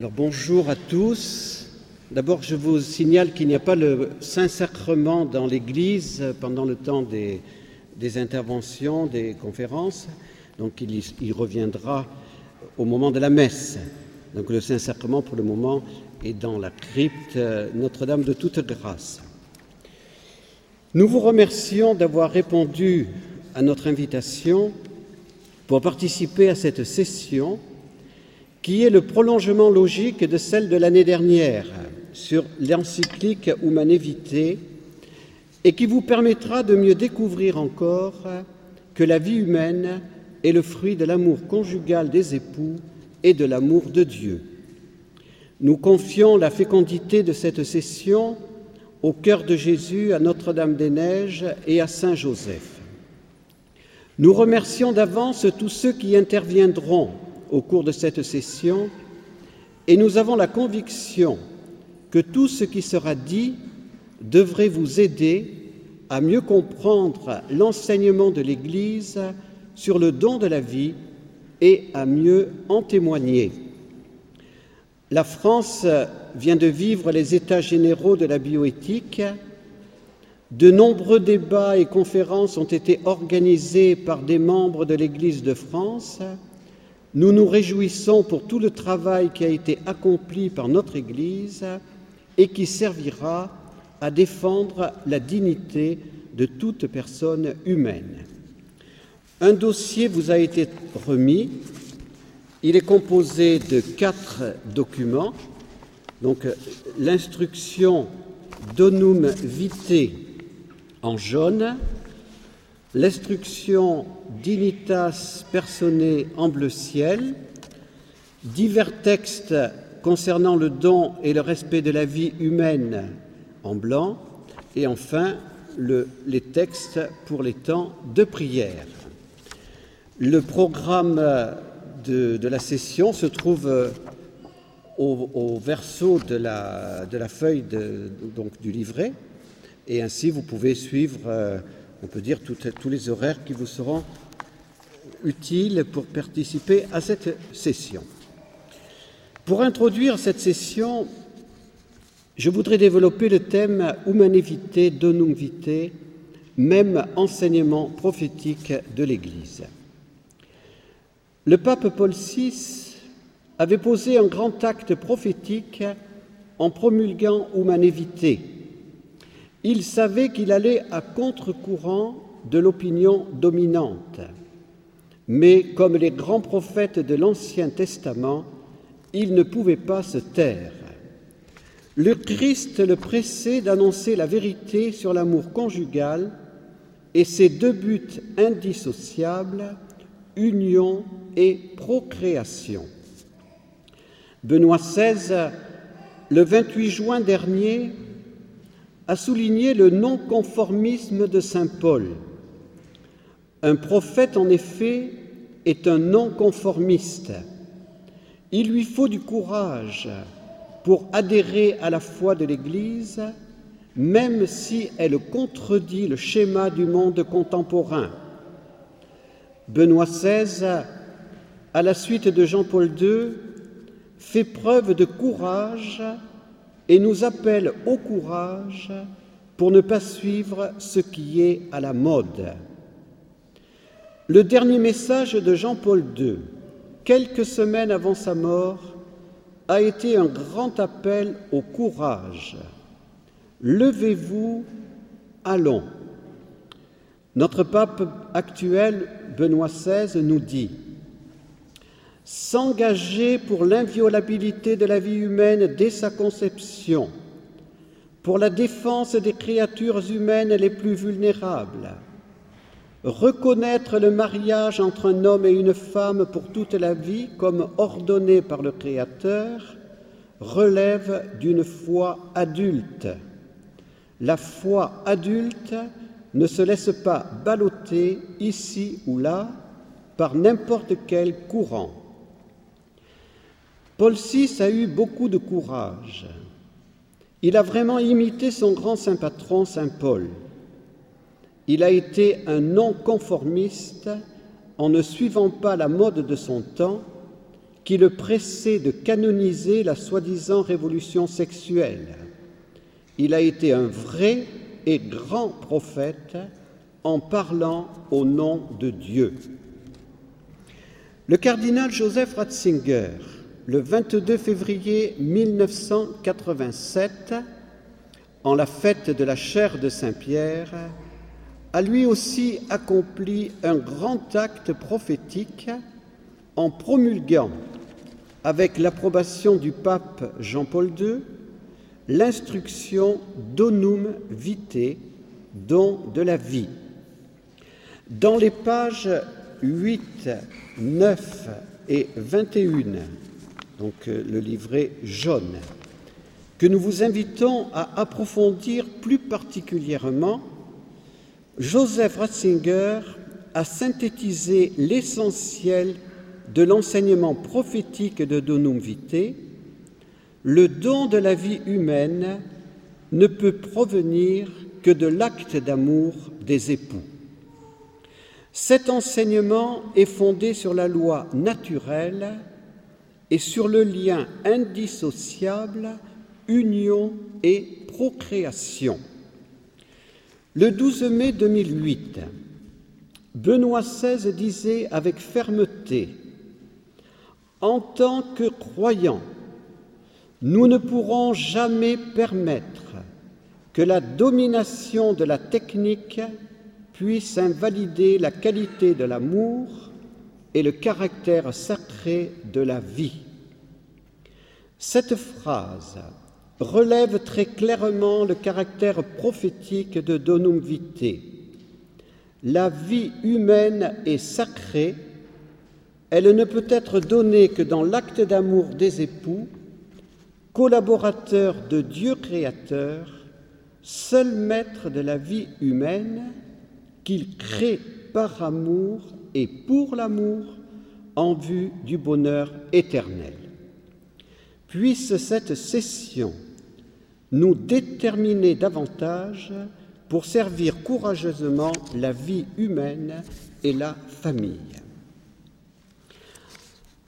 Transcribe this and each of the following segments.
Alors bonjour à tous. D'abord, je vous signale qu'il n'y a pas le Saint-Sacrement dans l'Église pendant le temps des, interventions, des conférences. Donc il, il, reviendra au moment de la messe. Donc le Saint-Sacrement, pour le moment, est dans la crypte Notre-Dame de toute grâce. Nous vous remercions d'avoir répondu à notre invitation pour participer à cette session qui est le prolongement logique de celle de l'année dernière sur l'encyclique Humane Vitae et qui vous permettra de mieux découvrir encore que la vie humaine est le fruit de l'amour conjugal des époux et de l'amour de Dieu. Nous confions la fécondité de cette session au cœur de Jésus, à Notre-Dame-des-Neiges et à Saint Joseph. Nous remercions d'avance tous ceux qui interviendront au cours de cette session et nous avons la conviction que tout ce qui sera dit devrait vous aider à mieux comprendre l'enseignement de l'Église sur le don de la vie et à mieux en témoigner. La France vient de vivre les états généraux de la bioéthique. De nombreux débats et conférences ont été organisés par des membres de l'Église de France nous nous réjouissons pour tout le travail qui a été accompli par notre Église et qui servira à défendre la dignité de toute personne humaine. Un dossier vous a été remis. Il est composé de quatre documents. Donc l'instruction Donum Vitae en jaune, l'instruction Dignitas Personae en bleu ciel, divers textes concernant le don et le respect de la vie humaine en blanc, et enfin le, les textes pour les temps de prière. Le programme de, la session se trouve au, au verso de la, feuille du livret, et ainsi vous pouvez suivre euh, on peut dire tous les horaires qui vous seront utiles pour participer à cette session. Pour introduire cette session, je voudrais développer le thème Humane Vitae, Donum Vitae, même enseignement prophétique de l'Église. Le pape Paul VI avait posé un grand acte prophétique en promulguant Humane Vitae, il savait qu'il allait à contre-courant de l'opinion dominante. Mais comme les grands prophètes de l'Ancien Testament, il ne pouvait pas se taire. Le Christ le pressait d'annoncer la vérité sur l'amour conjugal et ses deux buts indissociables, union et procréation. Benoît XVI, le 28 juin dernier, a souligné le non-conformisme de Saint Paul. Un prophète, en effet, est un non-conformiste. Il lui faut du courage pour adhérer à la foi de l'Église, même si elle contredit le schéma du monde contemporain. Benoît XVI, à la suite de Jean-Paul II, fait preuve de courage et nous appelle au courage pour ne pas suivre ce qui est à la mode. Le dernier message de Jean-Paul II, quelques semaines avant sa mort, a été un grand appel au courage. Levez-vous, allons. Notre pape actuel, Benoît XVI, nous dit s'engager pour l'inviolabilité de la vie humaine dès sa conception, pour la défense des créatures humaines les plus vulnérables, reconnaître le mariage entre un homme et une femme pour toute la vie comme ordonné par le Créateur, relève d'une foi adulte. La foi adulte ne se laisse pas balloter ici ou là par n'importe quel courant. Paul VI a eu beaucoup de courage. Il a vraiment imité son grand saint patron, saint Paul. Il a été un non-conformiste en ne suivant pas la mode de son temps, qui le pressait de canoniser la soi-disant révolution sexuelle. Il a été un vrai et grand prophète en parlant au nom de Dieu. Le cardinal Joseph Ratzinger, le 22 février 1987, en la fête de la chair de Saint-Pierre, a lui aussi accompli un grand acte prophétique en promulguant, avec l'approbation du pape Jean-Paul II, l'instruction Donum Vitae, don de la vie. Dans les pages 8, 9 et 21, donc euh, le livret jaune, que nous vous invitons à approfondir plus particulièrement, Joseph Ratzinger a synthétisé l'essentiel de l'enseignement prophétique de Donum Vitae. Le don de la vie humaine ne peut provenir que de l'acte d'amour des époux. Cet enseignement est fondé sur la loi naturelle et sur le lien indissociable union et procréation. Le 12 mai 2008, Benoît XVI disait avec fermeté En tant que croyants, nous ne pourrons jamais permettre que la domination de la technique puisse invalider la qualité de l'amour et le caractère sacré de la vie. Cette phrase relève très clairement le caractère prophétique de Donum Vitae. La vie humaine est sacrée, elle ne peut être donnée que dans l'acte d'amour des époux, collaborateurs de Dieu créateur, seul maître de la vie humaine, qu'il crée par amour et pour l'amour en vue du bonheur éternel. Puisse cette session nous déterminer davantage pour servir courageusement la vie humaine et la famille.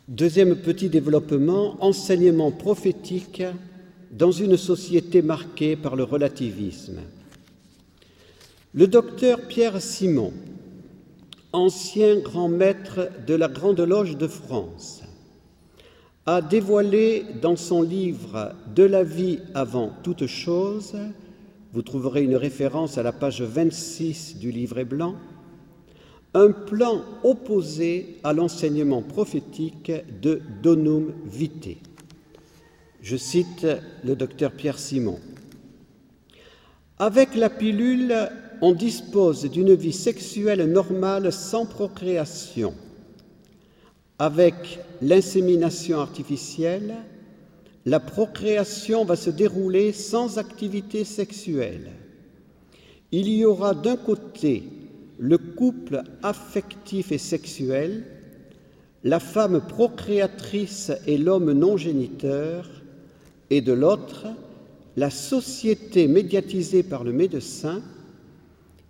Deuxième petit développement, enseignement prophétique dans une société marquée par le relativisme. Le docteur Pierre Simon, ancien grand maître de la Grande Loge de France, a dévoilé dans son livre De la vie avant toute chose, vous trouverez une référence à la page 26 du livret blanc, un plan opposé à l'enseignement prophétique de Donum Vitae. Je cite le docteur Pierre Simon. Avec la pilule, on dispose d'une vie sexuelle normale sans procréation. Avec l'insémination artificielle, la procréation va se dérouler sans activité sexuelle. Il y aura d'un côté le couple affectif et sexuel, la femme procréatrice et l'homme non géniteur, et de l'autre, la société médiatisée par le médecin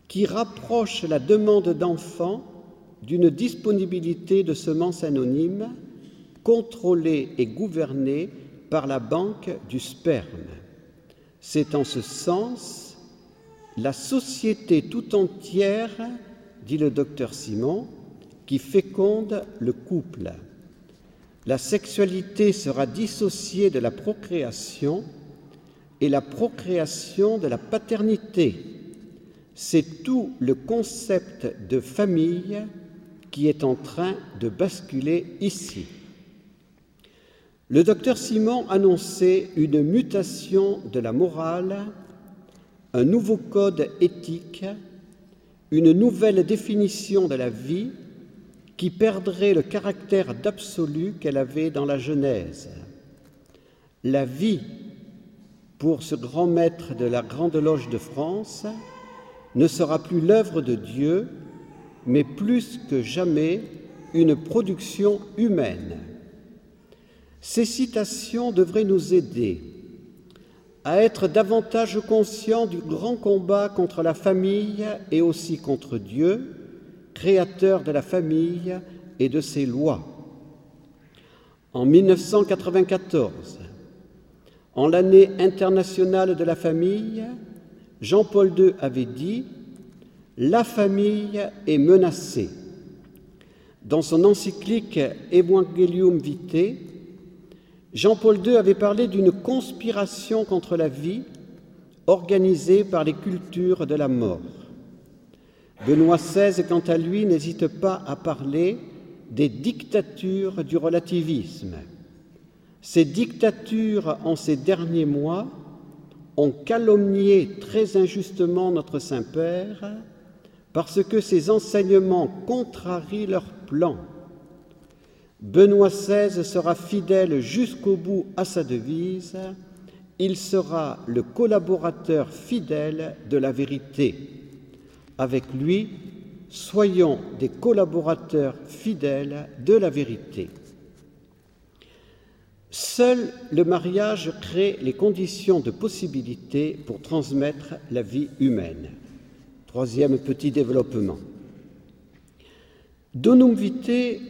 qui rapproche la demande d'enfant d'une disponibilité de semences anonymes contrôlée et gouvernée par la banque du sperme. C'est en ce sens la société tout entière, dit le docteur Simon, qui féconde le couple. La sexualité sera dissociée de la procréation et la procréation de la paternité. C'est tout le concept de famille qui est en train de basculer ici. Le docteur Simon annonçait une mutation de la morale, un nouveau code éthique, une nouvelle définition de la vie qui perdrait le caractère d'absolu qu'elle avait dans la Genèse. La vie, pour ce grand maître de la Grande Loge de France, ne sera plus l'œuvre de Dieu, mais plus que jamais une production humaine. Ces citations devraient nous aider à être davantage conscients du grand combat contre la famille et aussi contre Dieu, créateur de la famille et de ses lois. En 1994, en l'année internationale de la famille, Jean-Paul II avait dit La famille est menacée. Dans son encyclique Evangelium Vitae, Jean-Paul II avait parlé d'une conspiration contre la vie organisée par les cultures de la mort. Benoît XVI, quant à lui, n'hésite pas à parler des dictatures du relativisme. Ces dictatures, en ces derniers mois, ont calomnié très injustement notre Saint-Père parce que ses enseignements contrarient leurs plans. Benoît XVI sera fidèle jusqu'au bout à sa devise, il sera le collaborateur fidèle de la vérité. Avec lui, soyons des collaborateurs fidèles de la vérité. Seul le mariage crée les conditions de possibilité pour transmettre la vie humaine. Troisième petit développement. Donum Vitae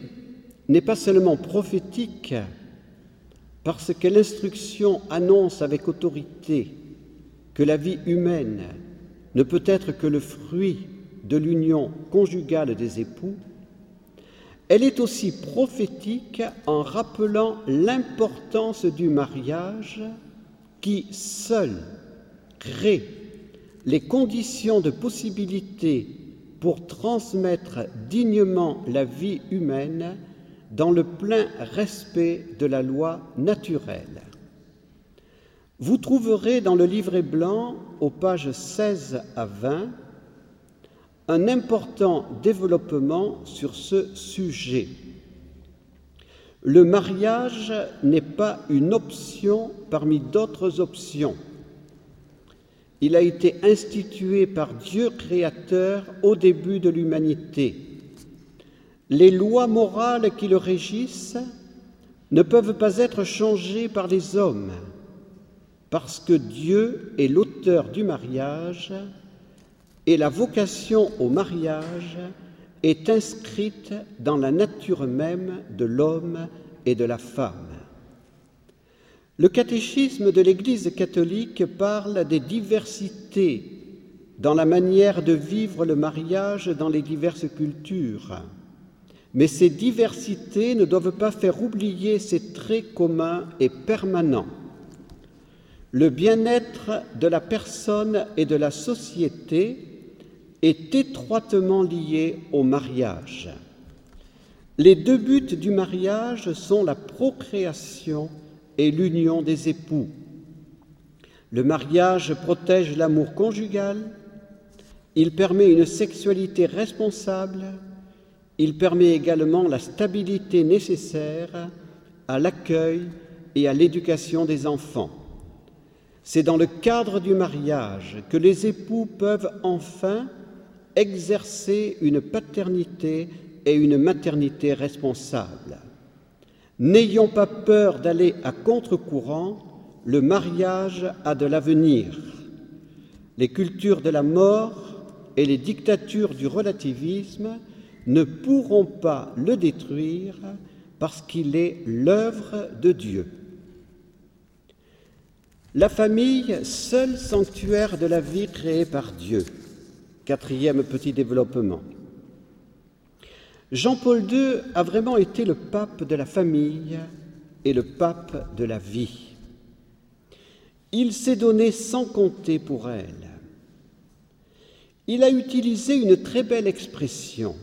n'est pas seulement prophétique parce que l'instruction annonce avec autorité que la vie humaine ne peut être que le fruit de l'union conjugale des époux, elle est aussi prophétique en rappelant l'importance du mariage qui seul crée les conditions de possibilité pour transmettre dignement la vie humaine dans le plein respect de la loi naturelle. Vous trouverez dans le livret blanc, aux pages 16 à 20, un important développement sur ce sujet. Le mariage n'est pas une option parmi d'autres options. Il a été institué par Dieu créateur au début de l'humanité. Les lois morales qui le régissent ne peuvent pas être changées par les hommes, parce que Dieu est l'auteur du mariage et la vocation au mariage est inscrite dans la nature même de l'homme et de la femme. Le catéchisme de l'Église catholique parle des diversités dans la manière de vivre le mariage dans les diverses cultures. Mais ces diversités ne doivent pas faire oublier ces traits communs et permanents. Le bien-être de la personne et de la société est étroitement lié au mariage. Les deux buts du mariage sont la procréation et l'union des époux. Le mariage protège l'amour conjugal, il permet une sexualité responsable, il permet également la stabilité nécessaire à l'accueil et à l'éducation des enfants. C'est dans le cadre du mariage que les époux peuvent enfin exercer une paternité et une maternité responsables. N'ayons pas peur d'aller à contre-courant, le mariage a de l'avenir. Les cultures de la mort et les dictatures du relativisme ne pourront pas le détruire parce qu'il est l'œuvre de Dieu. La famille, seul sanctuaire de la vie créée par Dieu. Quatrième petit développement. Jean-Paul II a vraiment été le pape de la famille et le pape de la vie. Il s'est donné sans compter pour elle. Il a utilisé une très belle expression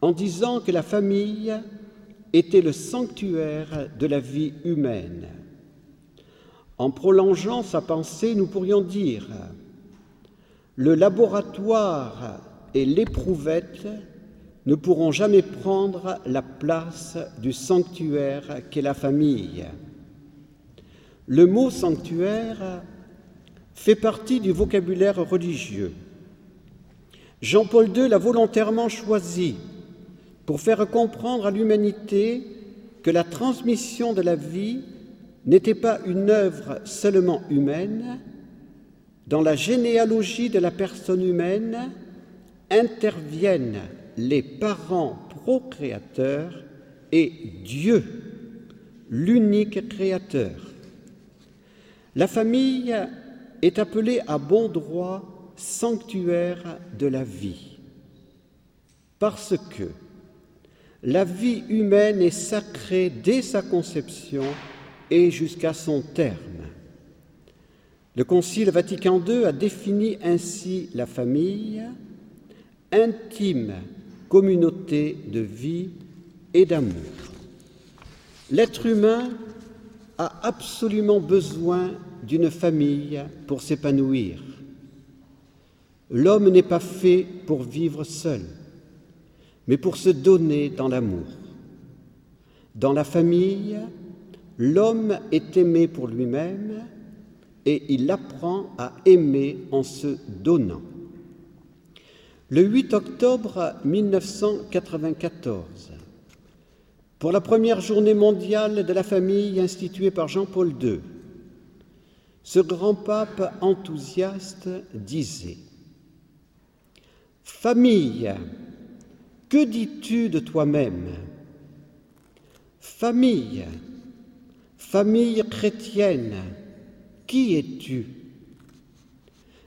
en disant que la famille était le sanctuaire de la vie humaine. En prolongeant sa pensée, nous pourrions dire le laboratoire et l'éprouvette ne pourront jamais prendre la place du sanctuaire qu'est la famille. Le mot sanctuaire fait partie du vocabulaire religieux. Jean-Paul II l'a volontairement choisi pour faire comprendre à l'humanité que la transmission de la vie n'était pas une œuvre seulement humaine, dans la généalogie de la personne humaine interviennent les parents procréateurs et Dieu l'unique créateur. La famille est appelée à bon droit sanctuaire de la vie, parce que la vie humaine est sacrée dès sa conception et jusqu'à son terme. Le Concile Vatican II a défini ainsi la famille, intime communauté de vie et d'amour. L'être humain a absolument besoin d'une famille pour s'épanouir. L'homme n'est pas fait pour vivre seul, mais pour se donner dans l'amour. Dans la famille, l'homme est aimé pour lui-même et il apprend à aimer en se donnant. Le 8 octobre 1994, pour la première journée mondiale de la famille instituée par Jean-Paul II, ce grand pape enthousiaste disait Famille, que dis-tu de toi-même? Famille, famille chrétienne, qui es-tu?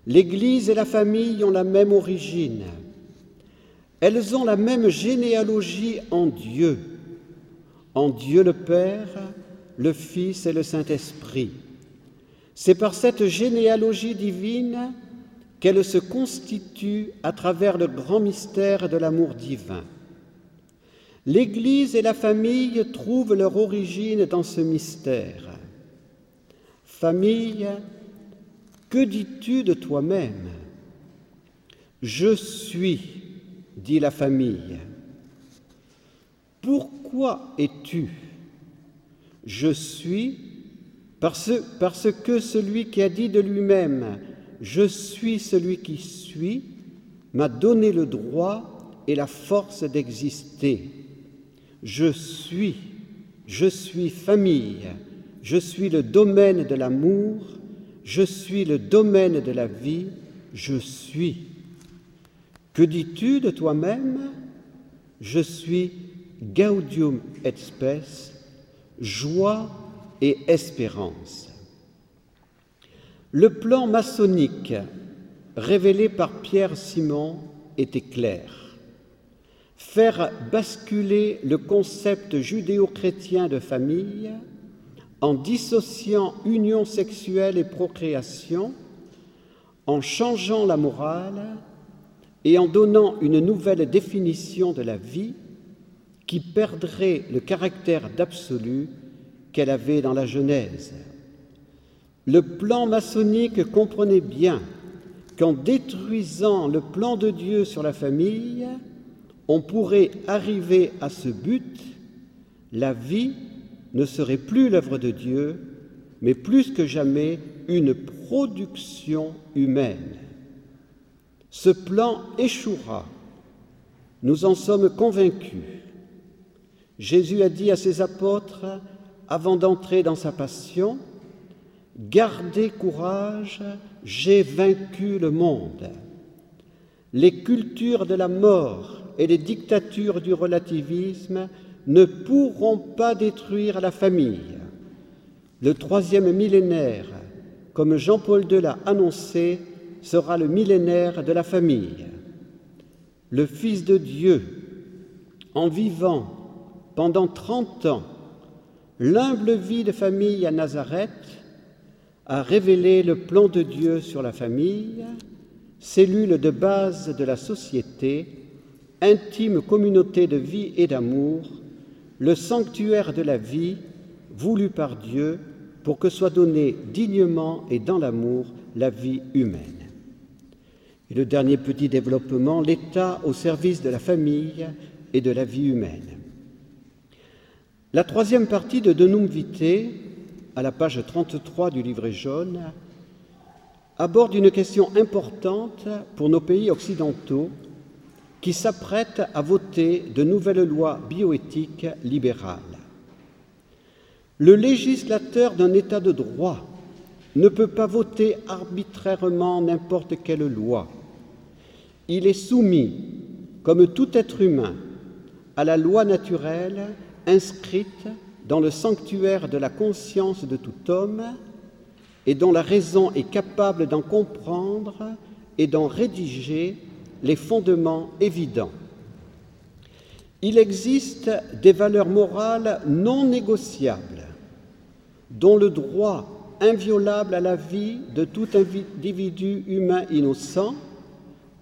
L'Église et la famille ont la même origine. Elles ont la même généalogie en Dieu, en Dieu le Père, le Fils et le Saint-Esprit. C'est par cette généalogie divine qu'elle se constitue à travers le grand mystère de l'amour divin. L'Église et la famille trouvent leur origine dans ce mystère. Famille, que dis-tu de toi-même? Je suis, dit la famille. Pourquoi es-tu? Je suis parce, parce que celui qui a dit de lui-même Je suis celui qui suis m'a donné le droit et la force d'exister. Je suis, je suis famille, je suis le domaine de l'amour, je suis le domaine de la vie, je suis. Que dis-tu de toi-même? Je suis gaudium et spes, joie et espérance. Le plan maçonnique révélé par Pierre Simon était clair faire basculer le concept judéo-chrétien de famille en dissociant union sexuelle et procréation, en changeant la morale et en donnant une nouvelle définition de la vie qui perdrait le caractère d'absolu qu'elle avait dans la Genèse. Le plan maçonnique comprenait bien qu'en détruisant le plan de Dieu sur la famille, on pourrait arriver à ce but, la vie ne serait plus l'œuvre de Dieu, mais plus que jamais une production humaine. Ce plan échouera. Nous en sommes convaincus. Jésus a dit à ses apôtres, avant d'entrer dans sa passion, Gardez courage, j'ai vaincu le monde. Les cultures de la mort et les dictatures du relativisme ne pourront pas détruire la famille. Le troisième millénaire, comme Jean-Paul II l'a annoncé, sera le millénaire de la famille. Le Fils de Dieu, en vivant pendant trente ans l'humble vie de famille à Nazareth, a révélé le plan de Dieu sur la famille, cellule de base de la société, intime communauté de vie et d'amour, le sanctuaire de la vie voulu par Dieu pour que soit donnée dignement et dans l'amour la vie humaine. Et le dernier petit développement, l'État au service de la famille et de la vie humaine. La troisième partie de De Num Vitae, à la page 33 du livret jaune, aborde une question importante pour nos pays occidentaux qui s'apprête à voter de nouvelles lois bioéthiques libérales. Le législateur d'un État de droit ne peut pas voter arbitrairement n'importe quelle loi. Il est soumis, comme tout être humain, à la loi naturelle inscrite dans le sanctuaire de la conscience de tout homme et dont la raison est capable d'en comprendre et d'en rédiger les fondements évidents. Il existe des valeurs morales non négociables, dont le droit inviolable à la vie de tout individu humain innocent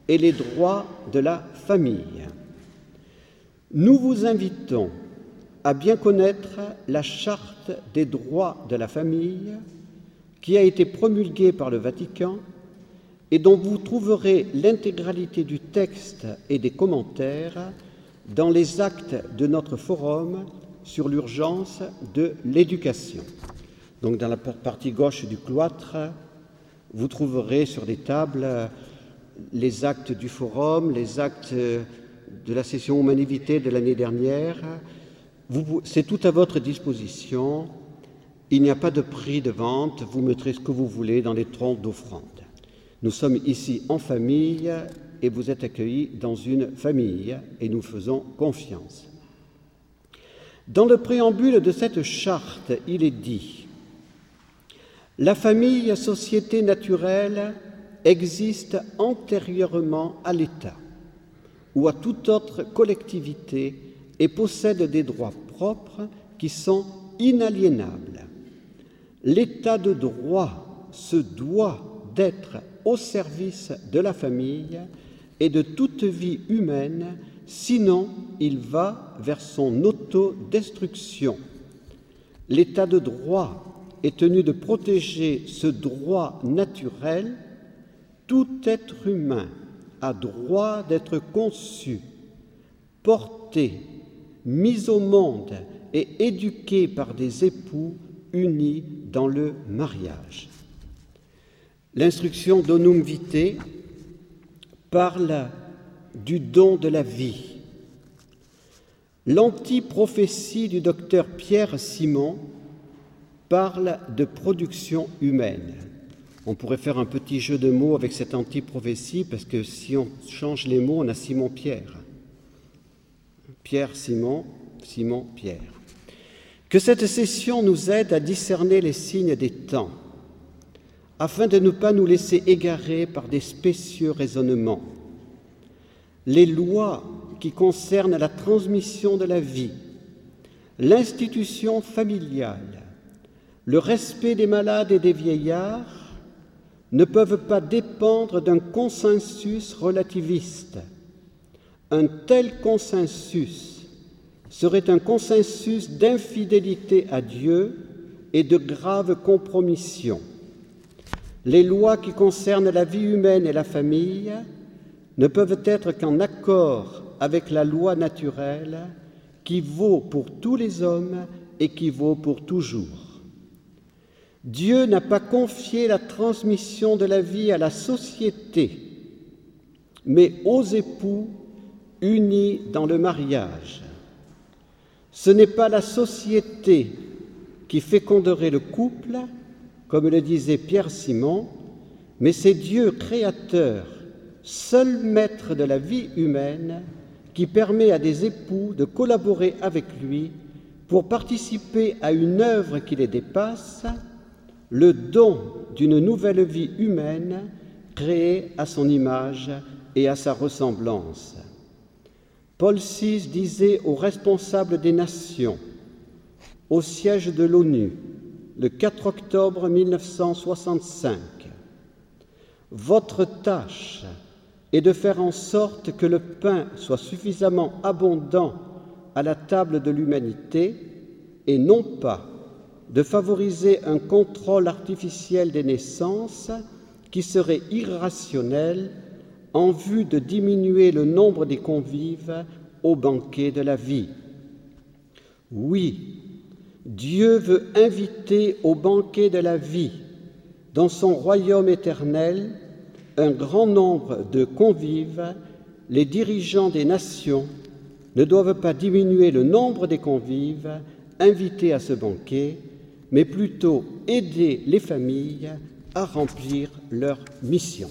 et les droits de la famille. Nous vous invitons à bien connaître la charte des droits de la famille qui a été promulguée par le Vatican et dont vous trouverez l'intégralité du texte et des commentaires dans les actes de notre forum sur l'urgence de l'éducation. Donc dans la partie gauche du cloître, vous trouverez sur des tables les actes du forum, les actes de la session Humanité de l'année dernière. C'est tout à votre disposition. Il n'y a pas de prix de vente. Vous mettrez ce que vous voulez dans les troncs d'offrande. Nous sommes ici en famille et vous êtes accueillis dans une famille et nous faisons confiance. Dans le préambule de cette charte, il est dit La famille, société naturelle, existe antérieurement à l'État ou à toute autre collectivité et possède des droits qui sont inaliénables. L'état de droit se doit d'être au service de la famille et de toute vie humaine, sinon il va vers son autodestruction. L'état de droit est tenu de protéger ce droit naturel tout être humain a droit d'être conçu, porté, mis au monde et éduqué par des époux unis dans le mariage. L'instruction Donum Vitae parle du don de la vie. L'antiprophétie du docteur Pierre Simon parle de production humaine. On pourrait faire un petit jeu de mots avec cette anti-prophétie, parce que si on change les mots, on a Simon-Pierre. Pierre-Simon, Simon-Pierre. Que cette session nous aide à discerner les signes des temps, afin de ne pas nous laisser égarer par des spécieux raisonnements. Les lois qui concernent la transmission de la vie, l'institution familiale, le respect des malades et des vieillards, ne peuvent pas dépendre d'un consensus relativiste. Un tel consensus serait un consensus d'infidélité à Dieu et de grave compromission. Les lois qui concernent la vie humaine et la famille ne peuvent être qu'en accord avec la loi naturelle qui vaut pour tous les hommes et qui vaut pour toujours. Dieu n'a pas confié la transmission de la vie à la société, mais aux époux unis dans le mariage. Ce n'est pas la société qui féconderait le couple, comme le disait Pierre Simon, mais c'est Dieu créateur, seul maître de la vie humaine, qui permet à des époux de collaborer avec lui pour participer à une œuvre qui les dépasse le don d'une nouvelle vie humaine créée à son image et à sa ressemblance. Paul VI disait aux responsables des nations, au siège de l'ONU, le 4 octobre 1965, Votre tâche est de faire en sorte que le pain soit suffisamment abondant à la table de l'humanité et non pas de favoriser un contrôle artificiel des naissances qui serait irrationnel en vue de diminuer le nombre des convives au banquet de la vie. Oui, Dieu veut inviter au banquet de la vie, dans son royaume éternel, un grand nombre de convives, les dirigeants des nations ne doivent pas diminuer le nombre des convives invités à ce banquet, mais plutôt aider les familles à remplir leur mission.